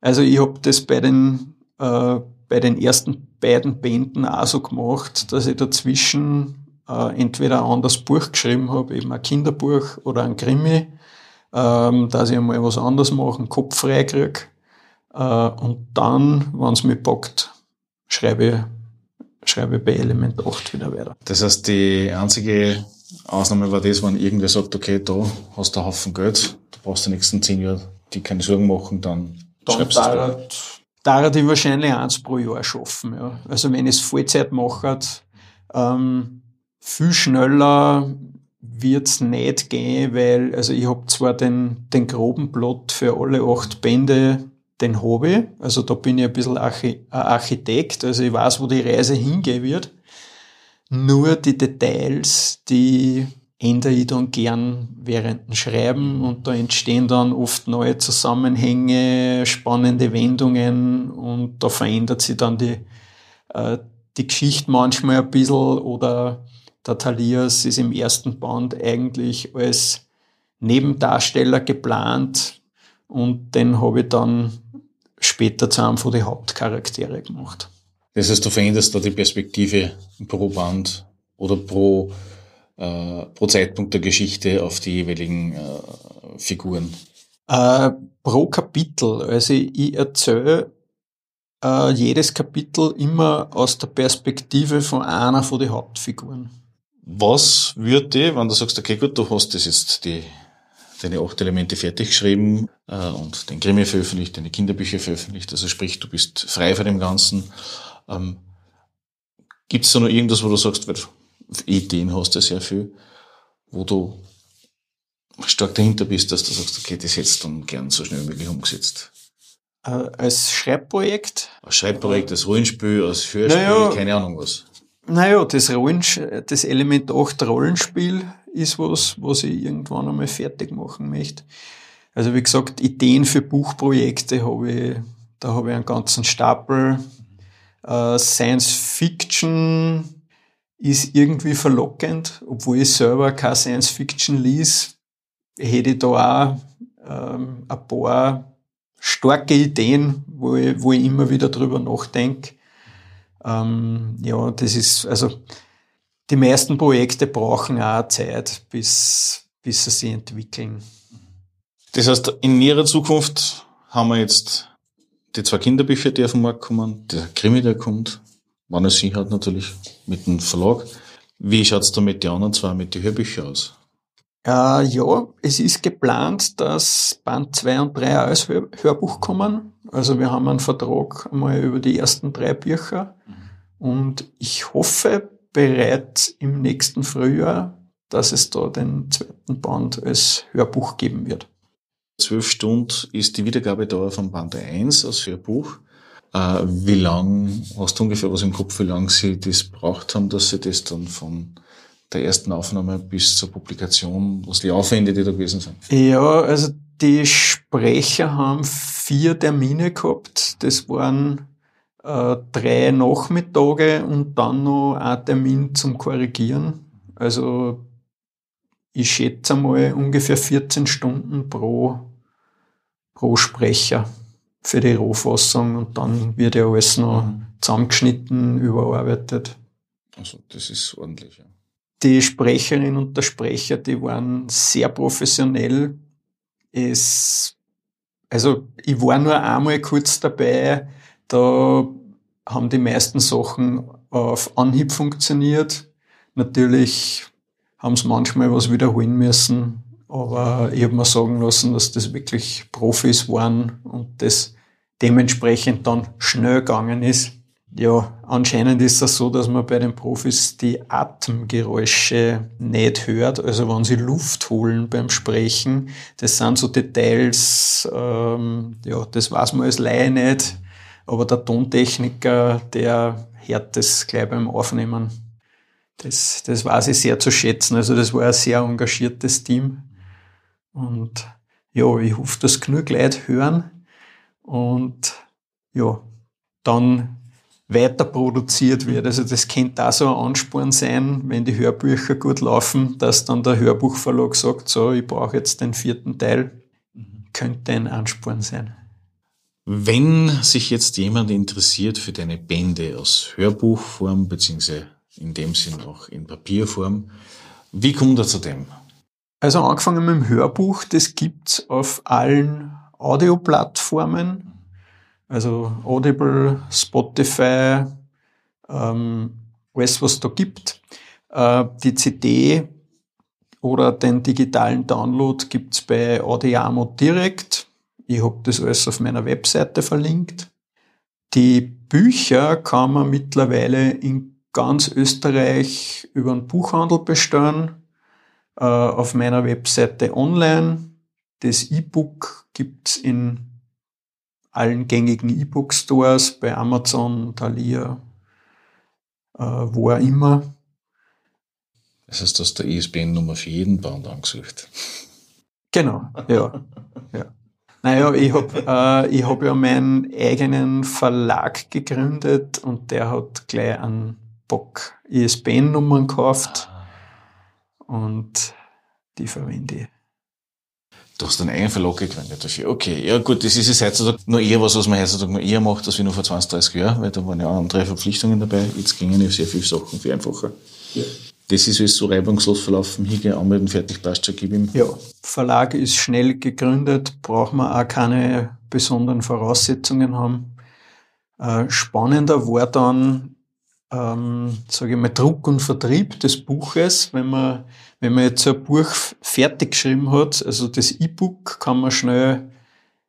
Speaker 3: Also ich habe das bei den, äh, bei den ersten beiden Bänden auch so gemacht, dass ich dazwischen äh, entweder ein anderes Buch geschrieben habe, eben ein Kinderbuch oder ein Krimi, ähm, dass ich einmal was anderes mache, einen Kopf frei kriege. Äh, und dann, wenn es mich packt, schreibe ich, schreibe bei Element 8 wieder weiter.
Speaker 2: Das heißt, die einzige Ausnahme war das, wenn irgendwer sagt, okay, da hast du einen Haufen Geld, du brauchst die nächsten zehn Jahre die keine Sorgen machen, dann,
Speaker 3: Dann
Speaker 2: schreibst du es
Speaker 3: dauert, dauert ich wahrscheinlich eins pro Jahr schaffen. Ja. Also wenn ich es Vollzeit mache, ähm, viel schneller wird's nicht gehen, weil also ich habe zwar den, den groben Plot für alle acht Bände, den habe ich, also da bin ich ein bisschen Architekt, also ich weiß, wo die Reise hingehen wird. Nur die Details, die ändere ich dann gern während dem Schreiben und da entstehen dann oft neue Zusammenhänge, spannende Wendungen und da verändert sich dann die, äh, die Geschichte manchmal ein bisschen oder der Talias ist im ersten Band eigentlich als Nebendarsteller geplant und den habe ich dann später zu einem von den Hauptcharaktere gemacht.
Speaker 2: Das heißt, du veränderst da die Perspektive pro Band oder pro, äh, pro Zeitpunkt der Geschichte auf die jeweiligen äh, Figuren.
Speaker 3: Äh, pro Kapitel, also ich erzähle äh, jedes Kapitel immer aus der Perspektive von einer von den Hauptfiguren.
Speaker 2: Was würde, wenn du sagst, okay, gut, du hast das jetzt die, deine acht Elemente fertig geschrieben äh, und den Krimi veröffentlicht, deine Kinderbücher veröffentlicht, also sprich, du bist frei von dem Ganzen. Ähm, Gibt es da noch irgendwas, wo du sagst, weil Ideen hast du sehr viel, wo du stark dahinter bist, dass du sagst, okay, das hättest du dann gern so schnell wie möglich umgesetzt?
Speaker 3: Äh, als Schreibprojekt?
Speaker 2: Als Schreibprojekt, als Rollenspiel, als Hörspiel, naja, keine Ahnung was.
Speaker 3: Naja, das, Rollensch das Element 8 Rollenspiel ist was, was ich irgendwann einmal fertig machen möchte. Also wie gesagt, Ideen für Buchprojekte habe ich, da habe ich einen ganzen Stapel. Äh, Science Fiction ist irgendwie verlockend, obwohl ich selber kein Science Fiction lies, hätte ich da auch ähm, ein paar starke Ideen, wo ich, wo ich immer wieder drüber nachdenke. Ähm, ja, das ist, also die meisten Projekte brauchen auch Zeit, bis, bis sie sich entwickeln.
Speaker 2: Das heißt, in näherer Zukunft haben wir jetzt die zwei Kinderbücher, die auf den Markt kommen, der Krimi, der kommt, wann es sich hat natürlich, mit dem Verlag. Wie schaut's da mit den anderen zwei, mit den Hörbüchern aus?
Speaker 3: Äh, ja, es ist geplant, dass Band 2 und 3 als Hör Hörbuch kommen. Also wir haben einen Vertrag einmal über die ersten drei Bücher. Mhm. Und ich hoffe bereits im nächsten Frühjahr, dass es da den zweiten Band als Hörbuch geben wird.
Speaker 2: Zwölf Stunden ist die Wiedergabedauer von Band 1 als Hörbuch. Äh, wie lang, hast du ungefähr was im Kopf, wie lange sie das braucht haben, dass sie das dann von der ersten Aufnahme bis zur Publikation, was die Aufwände, die da gewesen sind?
Speaker 3: Ja, also die Sprecher haben vier Termine gehabt. Das waren äh, drei Nachmittage und dann noch ein Termin zum Korrigieren. Also ich schätze mal ungefähr 14 Stunden pro, pro Sprecher für die Rohfassung und dann wird ja alles noch mhm. zusammengeschnitten, überarbeitet.
Speaker 2: Also das ist ordentlich, ja.
Speaker 3: Die Sprecherin und der Sprecher, die waren sehr professionell. Es, also ich war nur einmal kurz dabei, da haben die meisten Sachen auf Anhieb funktioniert. Natürlich haben sie manchmal was wiederholen müssen, aber ich habe mir sagen lassen, dass das wirklich Profis waren und das dementsprechend dann schnell gegangen ist. Ja, anscheinend ist das so, dass man bei den Profis die Atemgeräusche nicht hört, also wenn sie Luft holen beim Sprechen. Das sind so Details, ähm, ja, das weiß man als Laie nicht aber der Tontechniker, der hört das gleich beim Aufnehmen. Das, das weiß ich sehr zu schätzen. Also das war ein sehr engagiertes Team. Und ja, ich hoffe, dass genug Leute hören und ja, dann weiter produziert wird. Also das könnte auch so ein Ansporn sein, wenn die Hörbücher gut laufen, dass dann der Hörbuchverlag sagt, so, ich brauche jetzt den vierten Teil. Könnte ein Ansporn sein.
Speaker 2: Wenn sich jetzt jemand interessiert für deine Bände aus Hörbuchform, beziehungsweise in dem Sinn auch in Papierform, wie kommt er zu dem?
Speaker 3: Also angefangen mit dem Hörbuch, das gibt's auf allen Audioplattformen, also Audible, Spotify, ähm, alles was da gibt. Äh, die CD oder den digitalen Download gibt's bei Audiamo direkt. Ich habe das alles auf meiner Webseite verlinkt. Die Bücher kann man mittlerweile in ganz Österreich über einen Buchhandel bestellen, äh, auf meiner Webseite online. Das E-Book gibt's in allen gängigen E-Book-Stores, bei Amazon, Thalia, äh, wo auch immer.
Speaker 2: Das heißt, du hast der ISBN-Nummer für jeden Band angesucht.
Speaker 3: Genau, ja. ja. Naja, ich habe äh, ich hab ja meinen eigenen Verlag gegründet und der hat gleich einen Bock ISBN-Nummern gekauft und die verwende ich.
Speaker 2: Du hast einen eigenen Verlag gegründet dafür. Okay, ja gut, das ist jetzt heutzutage nur eher was, was man heutzutage nur eher macht, als wie nur vor 20, 30 Jahren, weil da waren ja andere Verpflichtungen dabei. Jetzt gingen ja sehr viele Sachen viel einfacher. Ja das ist alles so reibungslos verlaufen, hingehen, anmelden, fertig, passt schon, gib ihm.
Speaker 3: Ja, Verlag ist schnell gegründet, braucht man auch keine besonderen Voraussetzungen haben. Äh, spannender war dann ähm, sage ich mal, Druck und Vertrieb des Buches, wenn man, wenn man jetzt ein Buch fertig geschrieben hat, also das E-Book kann man schnell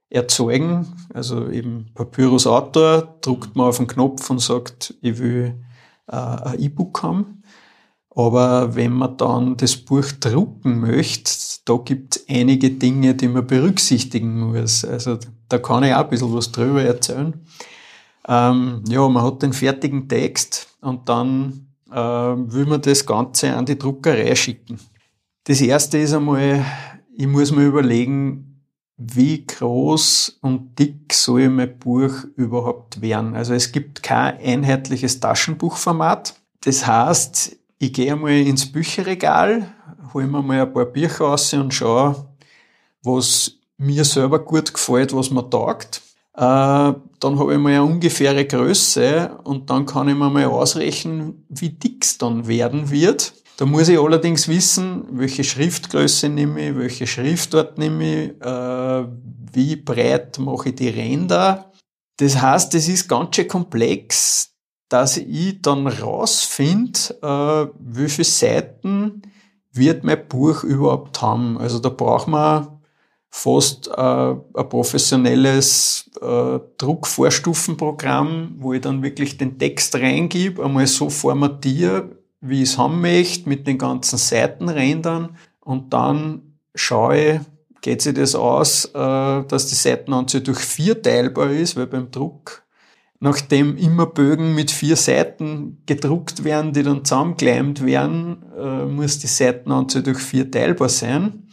Speaker 3: erzeugen, also eben Papyrus Autor, druckt man auf den Knopf und sagt, ich will äh, ein E-Book haben. Aber wenn man dann das Buch drucken möchte, da gibt es einige Dinge, die man berücksichtigen muss. Also da kann ich auch ein bisschen was drüber erzählen. Ähm, ja, man hat den fertigen Text und dann äh, will man das Ganze an die Druckerei schicken. Das erste ist einmal, ich muss mir überlegen, wie groß und dick soll mein Buch überhaupt werden. Also es gibt kein einheitliches Taschenbuchformat. Das heißt, ich gehe einmal ins Bücherregal, hole mir mal ein paar Bücher raus und schaue, was mir selber gut gefällt, was mir taugt. Äh, dann habe ich mal eine ungefähre Größe und dann kann ich mir mal ausrechnen, wie dick es dann werden wird. Da muss ich allerdings wissen, welche Schriftgröße nehme ich, welche Schriftart nehme ich, äh, wie breit mache ich die Ränder. Das heißt, es ist ganz schön komplex, dass ich dann rausfinde, äh, wie viele Seiten wird mein Buch überhaupt haben. Also da braucht man fast äh, ein professionelles äh, Druckvorstufenprogramm, wo ich dann wirklich den Text reingib, einmal so formatiere, wie ich es haben möchte, mit den ganzen Seitenrändern und dann schaue geht sich das aus, äh, dass die Seitenanzahl durch vier teilbar ist, weil beim Druck, nachdem immer Bögen mit vier Seiten gedruckt werden, die dann zusammengekleimt werden, äh, muss die Seitenanzahl durch vier teilbar sein.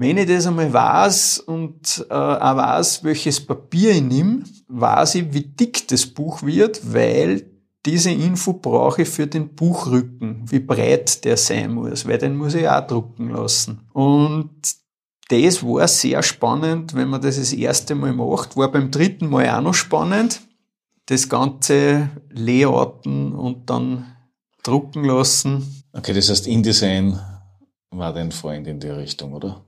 Speaker 3: Wenn ich das einmal weiß und äh, auch weiß, welches Papier ich nehme, weiß ich, wie dick das Buch wird, weil diese Info brauche ich für den Buchrücken, wie breit der sein muss, weil den muss ich auch drucken lassen. Und das war sehr spannend, wenn man das das erste Mal macht. War beim dritten Mal auch noch spannend. Das ganze Layouten und dann drucken lassen.
Speaker 2: Okay, das heißt, InDesign war dein Freund in die Richtung, oder?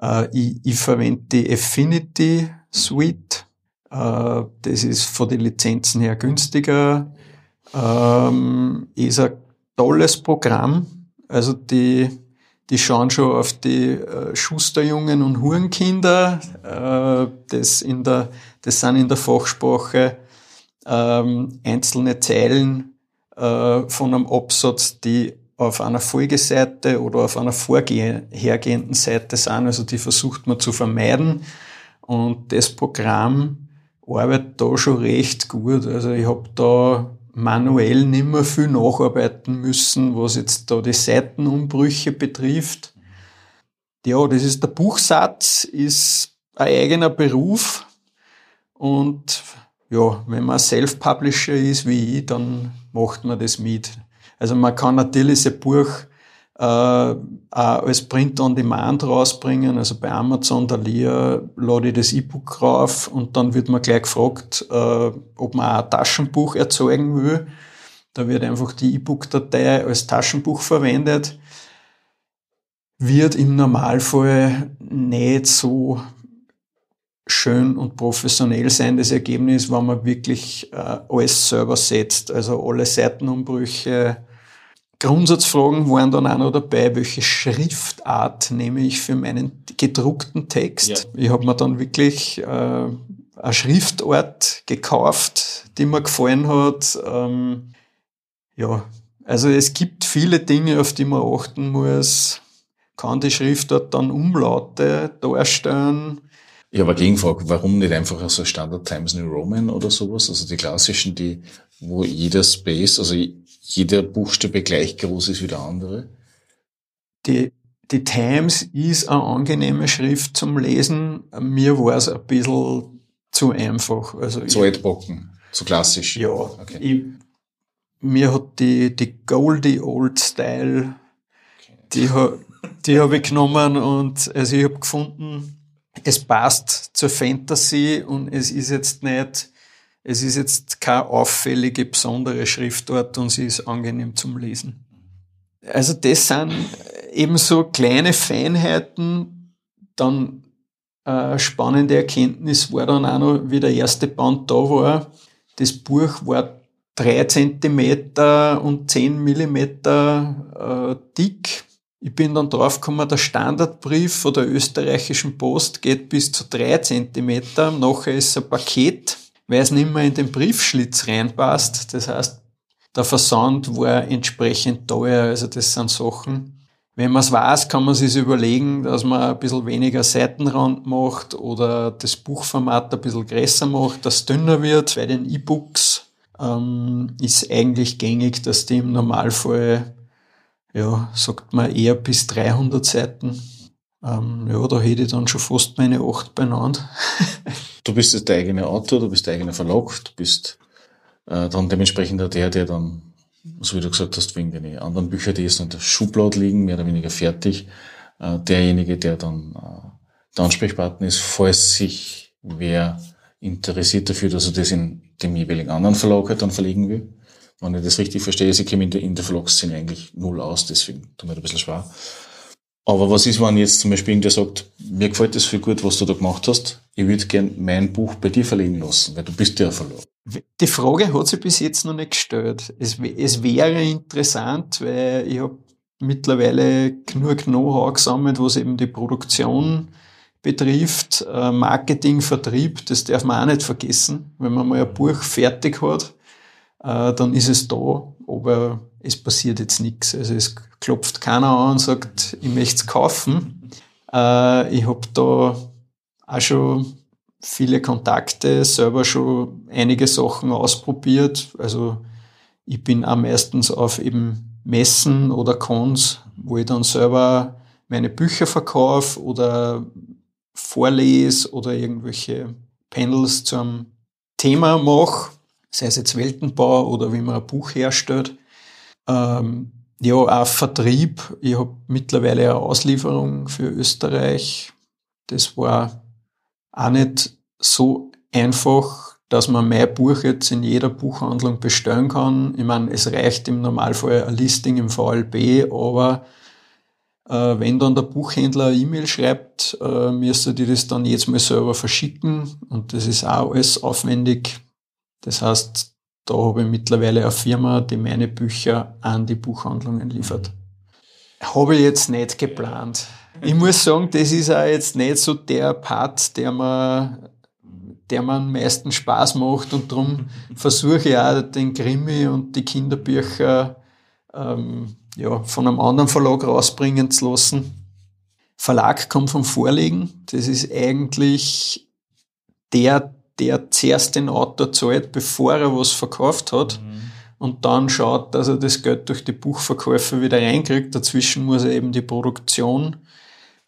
Speaker 3: Äh, ich, ich verwende die Affinity Suite. Äh, das ist von den Lizenzen her günstiger. Ähm, ist ein tolles Programm. Also die, die schauen schon auf die äh, Schusterjungen und Hurenkinder. Äh, das, in der, das sind in der Fachsprache ähm, einzelne Zeilen äh, von einem Absatz, die auf einer Folgeseite oder auf einer vorhergehenden Seite sind. Also die versucht man zu vermeiden. Und das Programm arbeitet da schon recht gut. Also ich habe da manuell nicht mehr viel nacharbeiten müssen, was jetzt da die Seitenumbrüche betrifft. Ja, das ist der Buchsatz, ist ein eigener Beruf und ja, wenn man Self-Publisher ist wie ich, dann macht man das mit. Also man kann natürlich ein Buch äh, auch als Print on Demand rausbringen. Also bei Amazon, der Lia, lade ich das E-Book rauf und dann wird man gleich gefragt, äh, ob man auch ein Taschenbuch erzeugen will. Da wird einfach die E-Book-Datei als Taschenbuch verwendet. Wird im Normalfall nicht so schön und professionell sein, das Ergebnis, wenn man wirklich äh, alles selber setzt. Also alle Seitenumbrüche, Grundsatzfragen waren dann auch noch dabei, welche Schriftart nehme ich für meinen gedruckten Text. Ja. Ich habe mir dann wirklich äh, eine Schriftart gekauft, die mir gefallen hat. Ähm, ja, also es gibt viele Dinge, auf die man achten muss. Kann die Schriftart dann Umlaute darstellen?
Speaker 2: Ich habe eine Gegenfrage, warum nicht einfach so Standard Times New Roman oder sowas? Also die klassischen, die, wo jeder Space, also jeder Buchstabe gleich groß ist wie der andere?
Speaker 3: Die, die Times ist eine angenehme Schrift zum Lesen. Mir war es ein bisschen zu einfach. Also
Speaker 2: zu altbacken, zu klassisch.
Speaker 3: Ja, okay. ich, mir hat die, die Goldie Old Style, okay. die, die habe ich genommen und also ich habe gefunden, es passt zur Fantasy und es ist jetzt nicht es ist jetzt keine auffällige, besondere Schriftart und sie ist angenehm zum Lesen. Also das sind eben so kleine Feinheiten. Dann äh, spannende Erkenntnis war dann auch noch, wie der erste Band da war. Das Buch war drei Zentimeter und zehn Millimeter äh, dick. Ich bin dann draufgekommen, der Standardbrief von der österreichischen Post geht bis zu drei Zentimeter. Nachher ist ein Paket, weil es nicht mehr in den Briefschlitz reinpasst. Das heißt, der Versand war entsprechend teuer. Also das sind Sachen. Wenn man es weiß, kann man sich überlegen, dass man ein bisschen weniger Seitenrand macht oder das Buchformat ein bisschen größer macht, dass es dünner wird. Bei den E-Books ähm, ist eigentlich gängig, dass die im Normalfall ja, sagt man eher bis 300 Seiten. Ähm, ja, da hätte ich dann schon fast meine acht beieinander.
Speaker 2: du bist jetzt der eigene Autor, du bist der eigene Verlag, du bist äh, dann dementsprechend der, der dann, so wie du gesagt hast, wegen den anderen Büchern, die jetzt in der Schublade liegen, mehr oder weniger fertig, äh, derjenige, der dann äh, der Ansprechpartner ist, falls sich wer interessiert dafür, dass er das in dem jeweiligen anderen Verlag halt dann verlegen will wenn ich das richtig verstehe, sie kommen in der, in der Verlagsszene eigentlich null aus, deswegen tut mir ein bisschen schwer. Aber was ist, wenn jetzt zum Beispiel irgendwer sagt, mir gefällt das viel gut, was du da gemacht hast, ich würde gern mein Buch bei dir verlegen lassen, weil du bist ja Verlag.
Speaker 3: Die Frage hat sich bis jetzt noch nicht gestellt. Es, es wäre interessant, weil ich habe mittlerweile genug Know-how gesammelt, was eben die Produktion betrifft, äh, Marketing, Vertrieb, das darf man auch nicht vergessen. Wenn man mal ein Buch fertig hat, äh, dann ist es da, aber es passiert jetzt nichts. Also es klopft keiner an und sagt, ich möchte es kaufen. Äh, ich habe da auch schon viele Kontakte, selber schon einige Sachen ausprobiert. Also ich bin auch meistens auf eben Messen oder Cons, wo ich dann selber meine Bücher verkaufe oder vorlese oder irgendwelche Panels zum Thema mache sei es jetzt Weltenbau oder wie man ein Buch herstellt. Ähm, ja, auch Vertrieb. Ich habe mittlerweile eine Auslieferung für Österreich. Das war auch nicht so einfach, dass man mein Buch jetzt in jeder Buchhandlung bestellen kann. Ich meine, es reicht im Normalfall ein Listing im VLB, aber äh, wenn dann der Buchhändler eine E-Mail schreibt, äh, müsste die das dann jetzt mal selber verschicken und das ist auch alles aufwendig. Das heißt, da habe ich mittlerweile eine Firma, die meine Bücher an die Buchhandlungen liefert. Habe ich jetzt nicht geplant. Ich muss sagen, das ist auch jetzt nicht so der Part, der mir, der mir am meisten Spaß macht und darum versuche ich auch den Krimi und die Kinderbücher ähm, ja, von einem anderen Verlag rausbringen zu lassen. Verlag kommt vom Vorlegen. Das ist eigentlich der der zuerst den Autor zahlt, bevor er was verkauft hat. Mhm. Und dann schaut, dass er das Geld durch die Buchverkäufe wieder reinkriegt. Dazwischen muss er eben die Produktion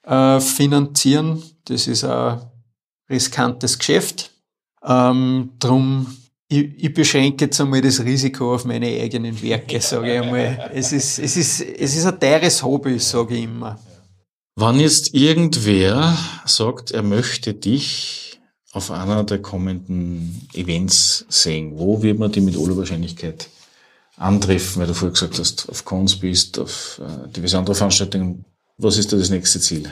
Speaker 3: äh, finanzieren. Das ist ein riskantes Geschäft. Ähm, drum, ich, ich beschränke jetzt einmal das Risiko auf meine eigenen Werke, sage ich einmal. Es ist, es ist, es ist ein teures Hobby, sage ich immer.
Speaker 2: Wann jetzt irgendwer sagt, er möchte dich auf einer der kommenden Events sehen? Wo wird man die mit aller Wahrscheinlichkeit antreffen, weil du vorher gesagt hast, auf Cons bist, auf äh, diverse andere Veranstaltungen. Was ist da das nächste Ziel?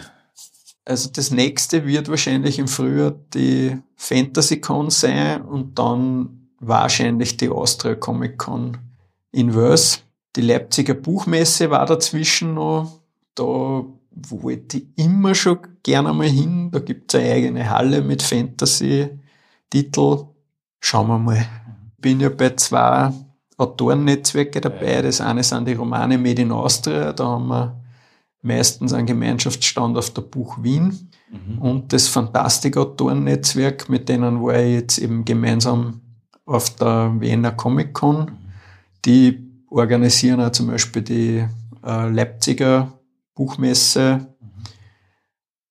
Speaker 3: Also das nächste wird wahrscheinlich im Frühjahr die FantasyCon sein und dann wahrscheinlich die Austria Comic Con in Wels. Die Leipziger Buchmesse war dazwischen noch. Da wollte ich immer schon gerne mal hin. Da gibt's eine eigene Halle mit Fantasy-Titel. Schauen wir mal. Bin ja bei zwei Autorennetzwerke dabei. Das eine sind die Romane Made in Austria. Da haben wir meistens einen Gemeinschaftsstand auf der Buch Wien. Mhm. Und das Fantastik-Autorennetzwerk, mit denen war ich jetzt eben gemeinsam auf der Wiener Comic Con. Mhm. Die organisieren auch zum Beispiel die äh, Leipziger Buchmesse,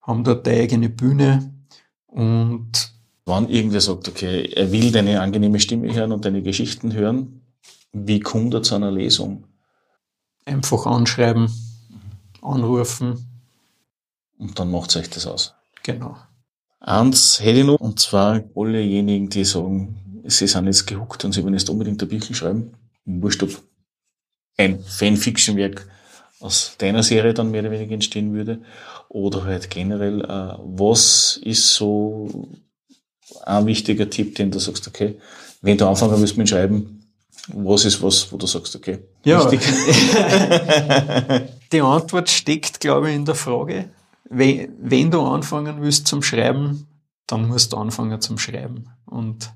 Speaker 3: haben dort eine eigene Bühne und
Speaker 2: Wann irgendwer sagt, okay, er will deine angenehme Stimme hören und deine Geschichten hören, wie kommt er zu einer Lesung?
Speaker 3: Einfach anschreiben, anrufen.
Speaker 2: Und dann macht euch das aus.
Speaker 3: Genau.
Speaker 2: Eins hätte ich noch, und zwar allejenigen, die sagen, sie sind jetzt gehuckt und sie wollen jetzt unbedingt ein Büchel schreiben. Wurscht ob ein Fanfiction-Werk aus deiner Serie dann mehr oder weniger entstehen würde? Oder halt generell, äh, was ist so ein wichtiger Tipp, den du sagst, okay, wenn du anfangen willst mit Schreiben, Was ist was, wo du sagst, okay,
Speaker 3: Ja.
Speaker 2: wichtig?
Speaker 3: Die Antwort steckt, glaube ich, in der Frage. Wenn, wenn du anfangen willst zum Schreiben, dann musst du anfangen zum Schreiben. Und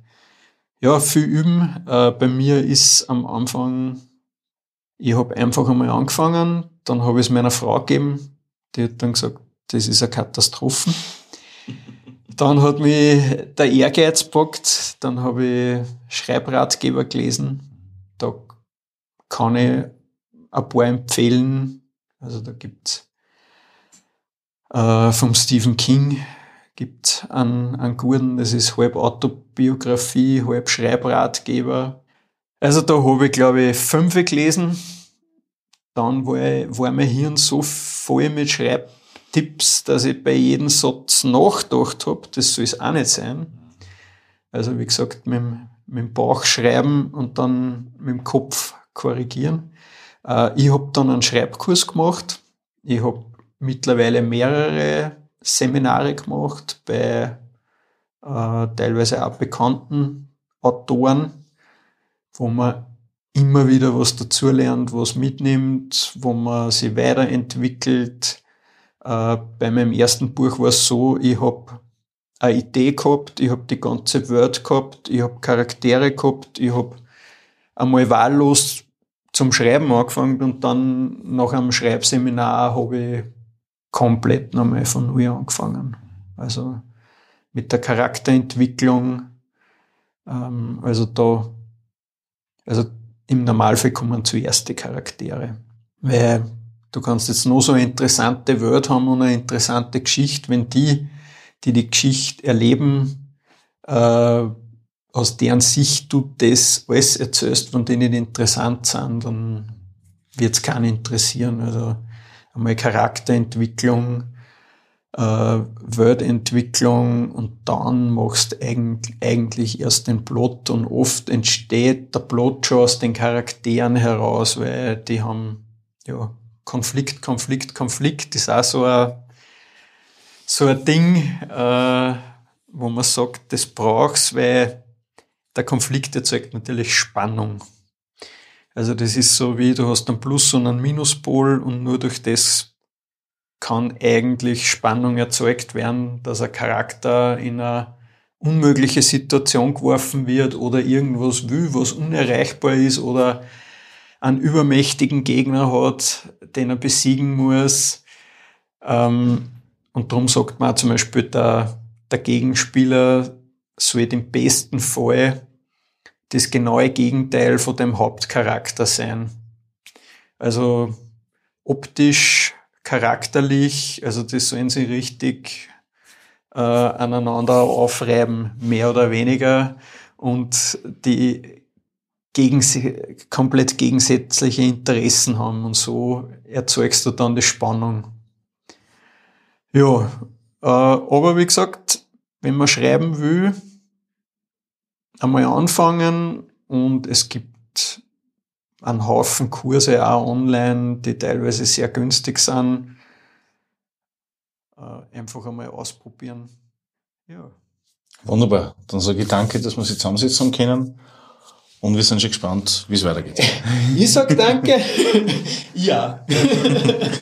Speaker 3: ja, viel üben. Äh, bei mir ist am Anfang, ich habe einfach einmal angefangen, dann habe ich es meiner Frau gegeben, die hat dann gesagt, das ist eine Katastrophe. Dann hat mich der Ehrgeiz packt, dann habe ich Schreibratgeber gelesen. Da kann ich ein paar empfehlen. Also da gibt's äh, vom Stephen King gibt einen, einen guten, das ist halb Autobiografie, halb Schreibratgeber. Also da habe ich, glaube ich, fünf gelesen. Dann war, ich, war mein Hirn so voll mit Schreibtipps, dass ich bei jedem Satz nachgedacht habe, das soll es auch nicht sein. Also wie gesagt, mit, dem- mit dem Bauch schreiben und dann mit dem Kopf korrigieren. Äh, ich habe dann einen Schreibkurs gemacht. Ich habe mittlerweile mehrere Seminare gemacht bei äh, teilweise auch bekannten Autoren, wo man immer wieder was dazulernt, was mitnimmt, wo man sich weiterentwickelt. Äh, bei meinem ersten Buch war es so, ich habe eine Idee gehabt, ich habe die ganze Welt gehabt, ich habe Charaktere gehabt, ich habe einmal wahllos zum Schreiben angefangen und dann nach einem Schreibseminar habe ich komplett nochmal von null angefangen. Also mit der Charakterentwicklung, ähm, also da, also im Normalfall kommen zuerst die Charaktere. Weil du kannst jetzt noch so eine interessante Welt haben und eine interessante Geschichte, wenn die, die die Geschichte erleben, äh, aus deren Sicht du das alles erzählst, von denen die interessant sind, dann wird es keinen interessieren. Also einmal Charakterentwicklung, äh, Wordentwicklung und dann machst eigentlich, eigentlich erst den Plot und oft entsteht der Plot schon aus den Charakteren heraus, weil die haben ja Konflikt, Konflikt, Konflikt ist auch so ein, so ein Ding, äh, wo man sagt, das brauchst, weil der Konflikt erzeugt natürlich Spannung. Also das ist so wie, du hast einen Plus- und einen Minuspol und nur durch das kann eigentlich Spannung erzeugt werden, dass ein Charakter in eine unmögliche Situation geworfen wird oder irgendwas will, was unerreichbar ist oder einen übermächtigen Gegner hat, den er besiegen muss. Ähm, und darum sagt man zum Beispiel, der, der Gegenspieler sollte im besten Fall das genaue Gegenteil von dem Hauptcharakter sein. Also optisch, charakterlich, also das sollen sie richtig äh, aneinander aufreiben, mehr oder weniger. Und die gegens komplett gegensätzliche Interessen haben. Und so erzeugst du dann die Spannung. Ja, äh, aber wie gesagt, wenn man schreiben will, einmal anfangen und es gibt einen Haufen Kurse auch online, die teilweise sehr günstig sind. Äh, einfach einmal ausprobieren. Ja.
Speaker 2: Wunderbar. Dann sage ich danke, dass wir sie zusammensetzen haben können. Und wir sind schon gespannt, wie es weitergeht.
Speaker 3: Ich sag danke. ja.